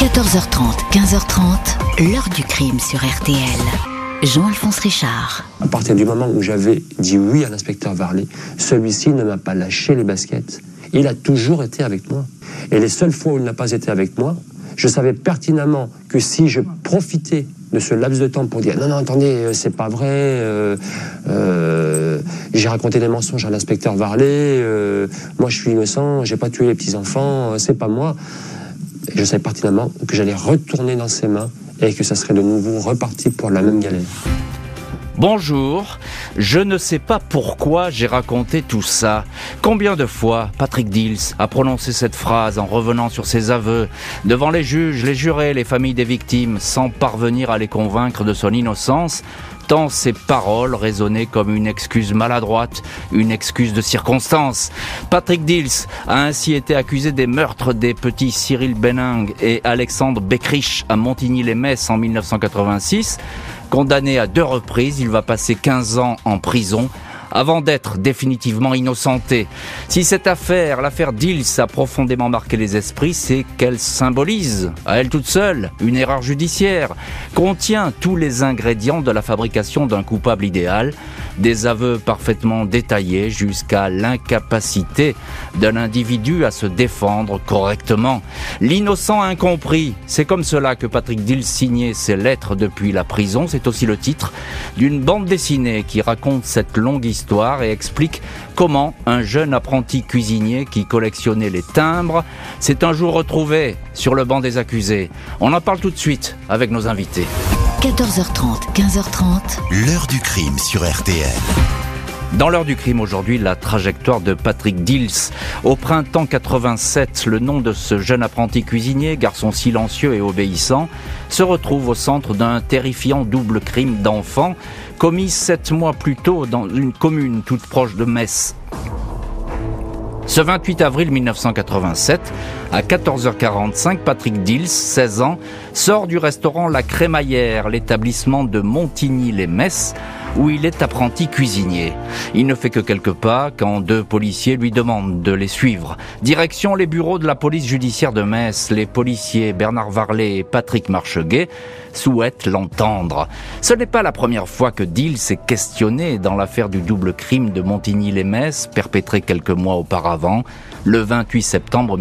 14h30, 15h30, l'heure du crime sur RTL. Jean-Alphonse Richard. À partir du moment où j'avais dit oui à l'inspecteur Varley, celui-ci ne m'a pas lâché les baskets. Il a toujours été avec moi. Et les seules fois où il n'a pas été avec moi, je savais pertinemment que si je profitais de ce laps de temps pour dire non, non, attendez, euh, c'est pas vrai, euh, euh, j'ai raconté des mensonges à l'inspecteur Varley, moi je suis innocent, j'ai pas tué les petits-enfants, c'est pas moi je savais pertinemment que j'allais retourner dans ses mains et que ça serait de nouveau reparti pour la même galère. Bonjour, je ne sais pas pourquoi j'ai raconté tout ça. Combien de fois Patrick Dills a prononcé cette phrase en revenant sur ses aveux devant les juges, les jurés, les familles des victimes, sans parvenir à les convaincre de son innocence tant ces paroles résonnaient comme une excuse maladroite, une excuse de circonstance. Patrick Dils a ainsi été accusé des meurtres des petits Cyril Benning et Alexandre Beckrich à Montigny-les-Metz en 1986. Condamné à deux reprises, il va passer 15 ans en prison avant d'être définitivement innocenté. Si cette affaire, l'affaire Dils, a profondément marqué les esprits, c'est qu'elle symbolise, à elle toute seule, une erreur judiciaire, contient tous les ingrédients de la fabrication d'un coupable idéal, des aveux parfaitement détaillés jusqu'à l'incapacité d'un individu à se défendre correctement. L'innocent incompris, c'est comme cela que Patrick Dils signait ses lettres depuis la prison, c'est aussi le titre d'une bande dessinée qui raconte cette longue histoire et explique comment un jeune apprenti cuisinier qui collectionnait les timbres s'est un jour retrouvé sur le banc des accusés. On en parle tout de suite avec nos invités. 14h30, 15h30. L'heure du crime sur RTL. Dans l'heure du crime aujourd'hui, la trajectoire de Patrick Dils. Au printemps 87, le nom de ce jeune apprenti cuisinier, garçon silencieux et obéissant, se retrouve au centre d'un terrifiant double crime d'enfant commis sept mois plus tôt dans une commune toute proche de Metz. Ce 28 avril 1987, à 14h45, Patrick Dils, 16 ans, sort du restaurant La Crémaillère, l'établissement de Montigny-les-Metz, où il est apprenti cuisinier. Il ne fait que quelques pas quand deux policiers lui demandent de les suivre. Direction les bureaux de la police judiciaire de Metz, les policiers Bernard Varlet et Patrick Marcheguet souhaitent l'entendre. Ce n'est pas la première fois que Dill s'est questionné dans l'affaire du double crime de Montigny-les-Metz, perpétré quelques mois auparavant, le 28 septembre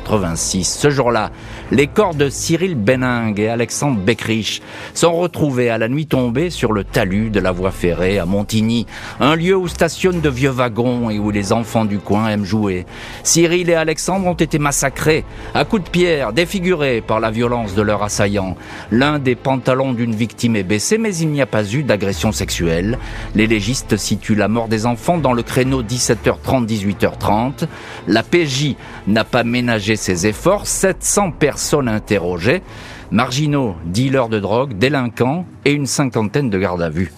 1986. Ce jour-là, les corps de Cyril Benning et Alexandre Beckrich sont retrouvés à la nuit tombée sur le talus de la voie ferrée à Montigny, un lieu où stationnent de vieux wagons et où les enfants du coin aiment jouer. Cyril et Alexandre ont été massacrés à coups de pierre, défigurés par la violence de leurs assaillants. L'un des pantalons d'une victime est baissé, mais il n'y a pas eu d'agression sexuelle. Les légistes situent la mort des enfants dans le créneau 17h30-18h30. La PJ n'a pas ménagé ses efforts. 700 personnes interrogées. Marginaux, dealers de drogue, délinquants et une cinquantaine de gardes à vue.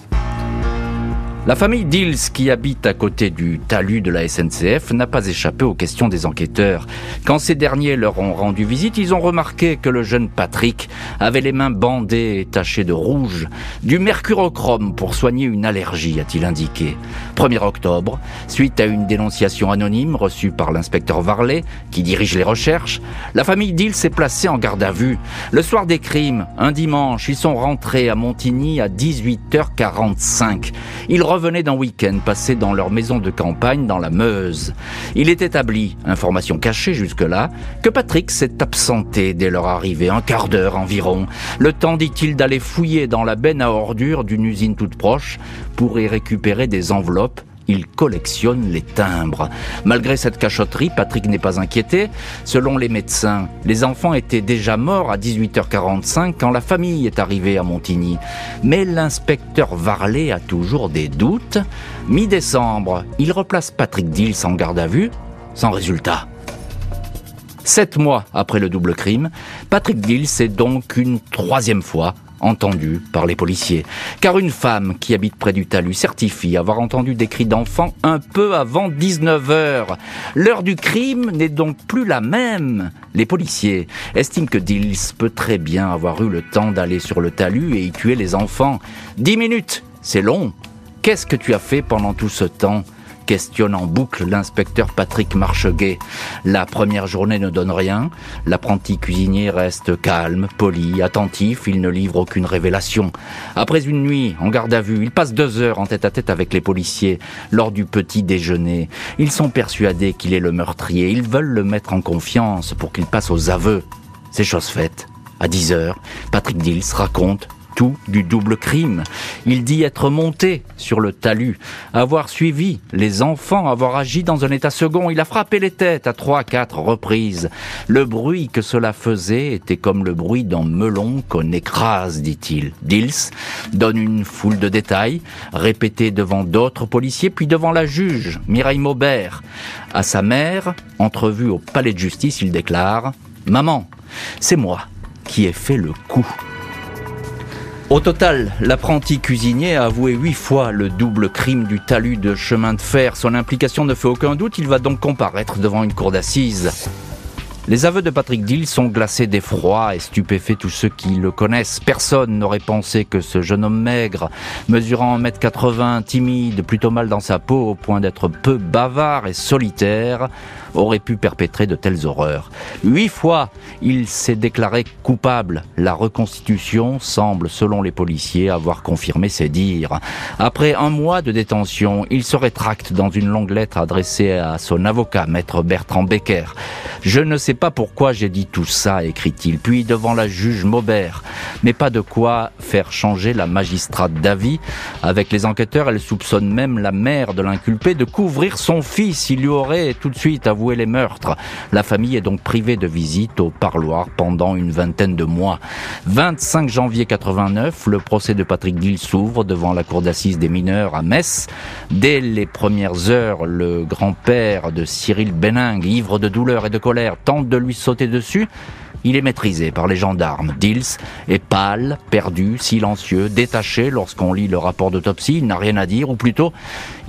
La famille Dils, qui habite à côté du talus de la SNCF, n'a pas échappé aux questions des enquêteurs. Quand ces derniers leur ont rendu visite, ils ont remarqué que le jeune Patrick avait les mains bandées et tachées de rouge. Du mercurochrome pour soigner une allergie, a-t-il indiqué. 1er octobre, suite à une dénonciation anonyme reçue par l'inspecteur Varlet, qui dirige les recherches, la famille Dils s'est placée en garde à vue. Le soir des crimes, un dimanche, ils sont rentrés à Montigny à 18h45. Ils revenaient d'un week-end passé dans leur maison de campagne dans la Meuse. Il est établi, information cachée jusque-là, que Patrick s'est absenté dès leur arrivée, un quart d'heure environ. Le temps, dit-il, d'aller fouiller dans la benne à ordures d'une usine toute proche pour y récupérer des enveloppes il collectionne les timbres. Malgré cette cachotterie, Patrick n'est pas inquiété. Selon les médecins, les enfants étaient déjà morts à 18h45 quand la famille est arrivée à Montigny. Mais l'inspecteur Varlet a toujours des doutes. Mi-décembre, il replace Patrick Dils en garde à vue, sans résultat. Sept mois après le double crime, Patrick Dils est donc une troisième fois entendu par les policiers. Car une femme qui habite près du talus certifie avoir entendu des cris d'enfants un peu avant 19 heures. L'heure du crime n'est donc plus la même. Les policiers estiment que Dils peut très bien avoir eu le temps d'aller sur le talus et y tuer les enfants. Dix minutes, c'est long. Qu'est-ce que tu as fait pendant tout ce temps? Questionne en boucle l'inspecteur Patrick Marcheguet. La première journée ne donne rien. L'apprenti cuisinier reste calme, poli, attentif. Il ne livre aucune révélation. Après une nuit en garde à vue, il passe deux heures en tête à tête avec les policiers lors du petit déjeuner. Ils sont persuadés qu'il est le meurtrier. Ils veulent le mettre en confiance pour qu'il passe aux aveux. C'est chose faite. À 10 heures, Patrick Dils raconte tout du double crime. Il dit être monté sur le talus, avoir suivi les enfants, avoir agi dans un état second. Il a frappé les têtes à trois, quatre reprises. Le bruit que cela faisait était comme le bruit d'un melon qu'on écrase, dit-il. Dils donne une foule de détails, répétés devant d'autres policiers, puis devant la juge, Mireille Maubert. À sa mère, entrevue au palais de justice, il déclare « Maman, c'est moi qui ai fait le coup ». Au total, l'apprenti cuisinier a avoué huit fois le double crime du talus de chemin de fer. Son implication ne fait aucun doute, il va donc comparaître devant une cour d'assises. Les aveux de Patrick Dill sont glacés d'effroi et stupéfaient tous ceux qui le connaissent. Personne n'aurait pensé que ce jeune homme maigre, mesurant 1m80, timide, plutôt mal dans sa peau au point d'être peu bavard et solitaire, aurait pu perpétrer de telles horreurs. Huit fois, il s'est déclaré coupable. La reconstitution semble, selon les policiers, avoir confirmé ses dires. Après un mois de détention, il se rétracte dans une longue lettre adressée à son avocat, maître Bertrand Becker. Je ne sais pas pourquoi j'ai dit tout ça, écrit-il, puis devant la juge Maubert. Mais pas de quoi faire changer la magistrate d'avis. Avec les enquêteurs, elle soupçonne même la mère de l'inculpé de couvrir son fils. Il lui aurait tout de suite avoué les meurtres. La famille est donc privée de visite au parloir pendant une vingtaine de mois. 25 janvier 89, le procès de Patrick Gill s'ouvre devant la cour d'assises des mineurs à Metz. Dès les premières heures, le grand-père de Cyril Bening, ivre de douleur et de colère, de lui sauter dessus. Il est maîtrisé par les gendarmes. Dils est pâle, perdu, silencieux, détaché lorsqu'on lit le rapport d'autopsie. Il n'a rien à dire, ou plutôt,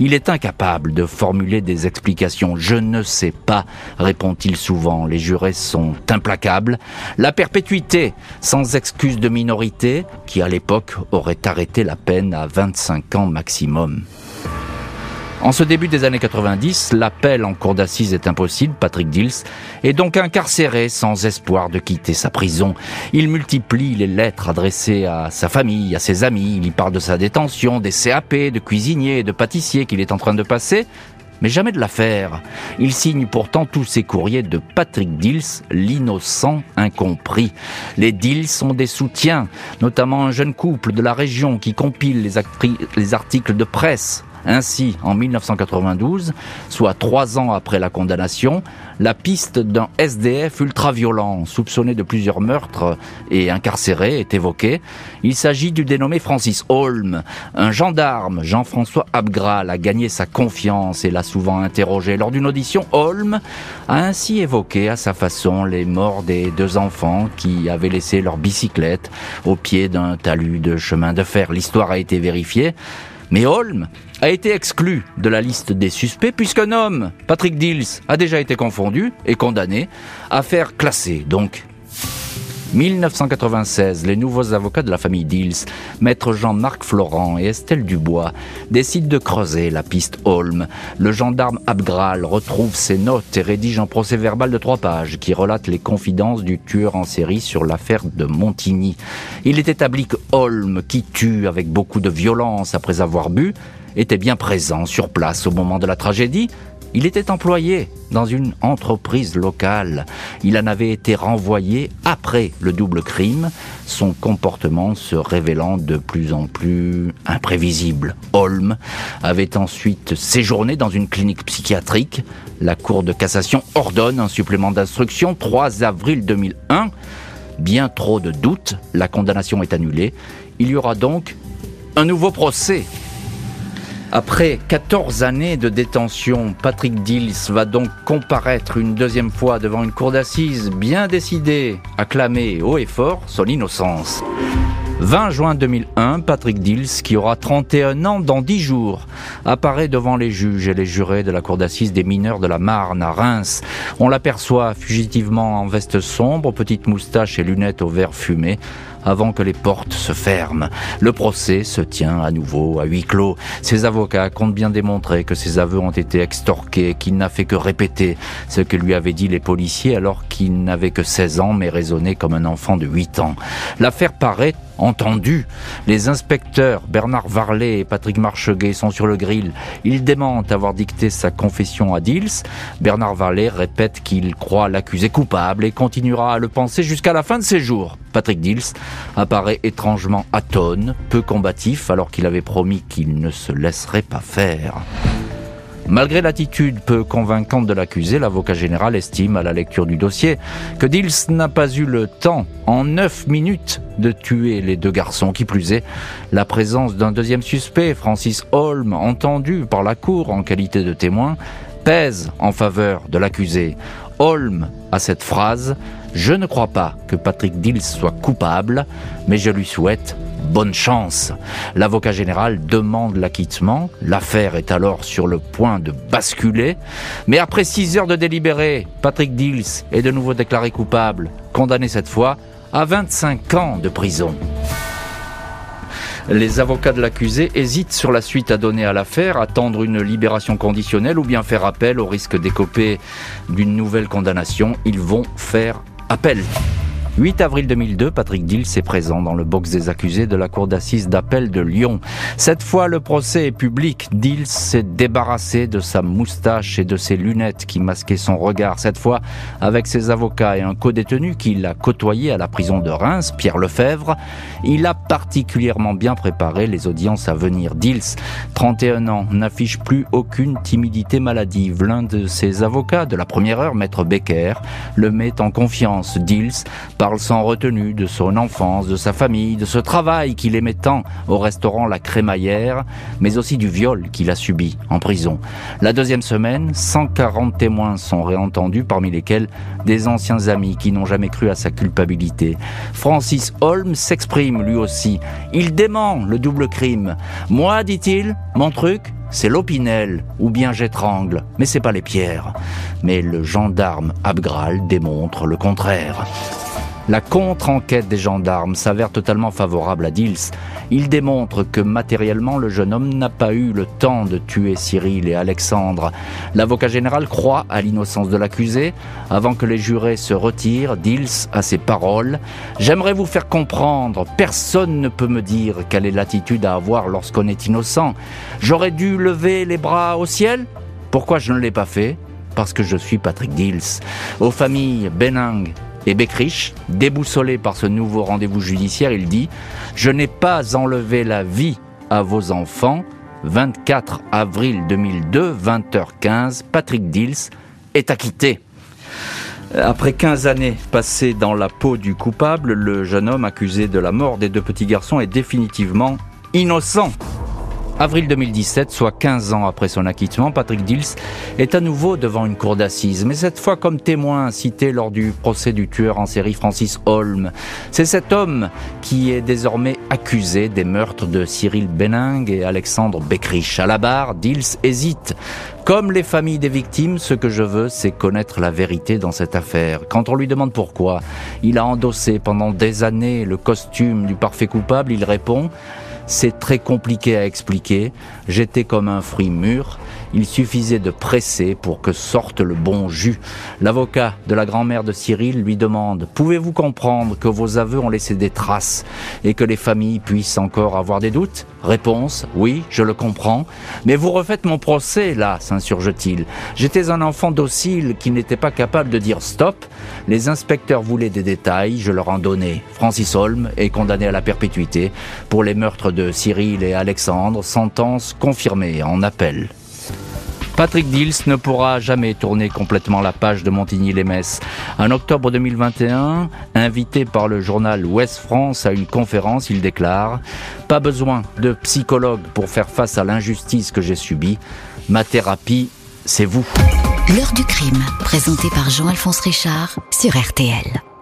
il est incapable de formuler des explications. Je ne sais pas, répond-il souvent. Les jurés sont implacables. La perpétuité, sans excuse de minorité, qui à l'époque aurait arrêté la peine à 25 ans maximum. En ce début des années 90, l'appel en cour d'assises est impossible. Patrick Dils est donc incarcéré sans espoir de quitter sa prison. Il multiplie les lettres adressées à sa famille, à ses amis. Il y parle de sa détention, des CAP, de cuisiniers, de pâtissiers qu'il est en train de passer mais jamais de l'affaire. Il signe pourtant tous ses courriers de Patrick Dils, l'innocent incompris. Les Dils sont des soutiens, notamment un jeune couple de la région qui compile les, les articles de presse ainsi, en 1992, soit trois ans après la condamnation, la piste d'un SDF ultra-violent, soupçonné de plusieurs meurtres et incarcéré, est évoquée. Il s'agit du dénommé Francis Holm. Un gendarme, Jean-François Abgral, a gagné sa confiance et l'a souvent interrogé. Lors d'une audition, Holm a ainsi évoqué à sa façon les morts des deux enfants qui avaient laissé leur bicyclette au pied d'un talus de chemin de fer. L'histoire a été vérifiée. Mais Holm a été exclu de la liste des suspects puisqu'un homme, Patrick Dills, a déjà été confondu et condamné. Affaire classée donc. 1996, les nouveaux avocats de la famille Dills, maître Jean-Marc Florent et Estelle Dubois, décident de creuser la piste Holm. Le gendarme Abgral retrouve ses notes et rédige un procès verbal de trois pages qui relate les confidences du tueur en série sur l'affaire de Montigny. Il est établi que Holm, qui tue avec beaucoup de violence après avoir bu, était bien présent sur place au moment de la tragédie. Il était employé dans une entreprise locale. Il en avait été renvoyé après le double crime, son comportement se révélant de plus en plus imprévisible. Holm avait ensuite séjourné dans une clinique psychiatrique. La Cour de cassation ordonne un supplément d'instruction 3 avril 2001. Bien trop de doutes, la condamnation est annulée. Il y aura donc un nouveau procès après 14 années de détention, Patrick Dils va donc comparaître une deuxième fois devant une cour d'assises bien décidé à clamer haut et fort son innocence. 20 juin 2001, Patrick Dils, qui aura 31 ans dans 10 jours, apparaît devant les juges et les jurés de la cour d'assises des mineurs de la Marne à Reims. On l'aperçoit fugitivement en veste sombre, petite moustache et lunettes au vert fumé, avant que les portes se ferment. Le procès se tient à nouveau à huis clos. Ses avocats comptent bien démontrer que ses aveux ont été extorqués, qu'il n'a fait que répéter ce que lui avaient dit les policiers alors qu'il n'avait que 16 ans mais raisonnait comme un enfant de 8 ans. L'affaire paraît entendu. Les inspecteurs Bernard Varlet et Patrick Marcheguet sont sur le grill. Ils démentent avoir dicté sa confession à Dils. Bernard Varlet répète qu'il croit l'accusé coupable et continuera à le penser jusqu'à la fin de ses jours. Patrick Dils apparaît étrangement atone, peu combatif, alors qu'il avait promis qu'il ne se laisserait pas faire. Malgré l'attitude peu convaincante de l'accusé, l'avocat général estime à la lecture du dossier que Dils n'a pas eu le temps, en neuf minutes, de tuer les deux garçons. Qui plus est, la présence d'un deuxième suspect, Francis Holm, entendu par la cour en qualité de témoin, pèse en faveur de l'accusé. Holm a cette phrase Je ne crois pas que Patrick Dils soit coupable, mais je lui souhaite bonne chance. L'avocat général demande l'acquittement. L'affaire est alors sur le point de basculer. Mais après six heures de délibéré, Patrick Dils est de nouveau déclaré coupable, condamné cette fois à 25 ans de prison. Les avocats de l'accusé hésitent sur la suite à donner à l'affaire, attendre une libération conditionnelle ou bien faire appel au risque d'écoper d'une nouvelle condamnation. Ils vont faire appel. 8 avril 2002, Patrick Dils est présent dans le box des accusés de la cour d'assises d'appel de Lyon. Cette fois, le procès est public. Dils s'est débarrassé de sa moustache et de ses lunettes qui masquaient son regard. Cette fois, avec ses avocats et un co-détenu qu'il a côtoyé à la prison de Reims, Pierre Lefebvre, il a particulièrement bien préparé les audiences à venir. Dils, 31 ans, n'affiche plus aucune timidité maladive. L'un de ses avocats de la première heure, maître Becker, le met en confiance. Dils, parle sans retenue de son enfance, de sa famille, de ce travail qu'il aimait tant au restaurant La Crémaillère, mais aussi du viol qu'il a subi en prison. La deuxième semaine, 140 témoins sont réentendus, parmi lesquels des anciens amis qui n'ont jamais cru à sa culpabilité. Francis Holmes s'exprime lui aussi. Il dément le double crime. Moi, dit-il, mon truc, c'est l'opinel, ou bien j'étrangle, mais c'est pas les pierres. Mais le gendarme Abgral démontre le contraire. La contre-enquête des gendarmes s'avère totalement favorable à Dils. Il démontre que matériellement le jeune homme n'a pas eu le temps de tuer Cyril et Alexandre. L'avocat général croit à l'innocence de l'accusé. Avant que les jurés se retirent, Dils a ses paroles. J'aimerais vous faire comprendre, personne ne peut me dire quelle est l'attitude à avoir lorsqu'on est innocent. J'aurais dû lever les bras au ciel Pourquoi je ne l'ai pas fait? Parce que je suis Patrick Dils. Aux familles Benang, et Beckrich, déboussolé par ce nouveau rendez-vous judiciaire, il dit « Je n'ai pas enlevé la vie à vos enfants. 24 avril 2002, 20h15, Patrick Dils est acquitté. Après 15 années passées dans la peau du coupable, le jeune homme accusé de la mort des deux petits garçons est définitivement innocent. Avril 2017, soit 15 ans après son acquittement, Patrick Dils est à nouveau devant une cour d'assises, mais cette fois comme témoin cité lors du procès du tueur en série Francis Holm. C'est cet homme qui est désormais accusé des meurtres de Cyril Benning et Alexandre Beckrich. À la barre, Dils hésite. Comme les familles des victimes, ce que je veux, c'est connaître la vérité dans cette affaire. Quand on lui demande pourquoi, il a endossé pendant des années le costume du parfait coupable, il répond c'est très compliqué à expliquer. J'étais comme un fruit mûr. Il suffisait de presser pour que sorte le bon jus. L'avocat de la grand-mère de Cyril lui demande Pouvez-vous comprendre que vos aveux ont laissé des traces et que les familles puissent encore avoir des doutes? Réponse Oui, je le comprends. Mais vous refaites mon procès, là, s'insurge-t-il. J'étais un enfant docile qui n'était pas capable de dire stop. Les inspecteurs voulaient des détails, je leur en donnais. Francis Holm est condamné à la perpétuité pour les meurtres de Cyril et Alexandre, sentence confirmée en appel. Patrick Dils ne pourra jamais tourner complètement la page de Montigny-les-Metz. En octobre 2021, invité par le journal Ouest France à une conférence, il déclare Pas besoin de psychologue pour faire face à l'injustice que j'ai subie. Ma thérapie, c'est vous. L'heure du crime, présenté par Jean-Alphonse Richard sur RTL.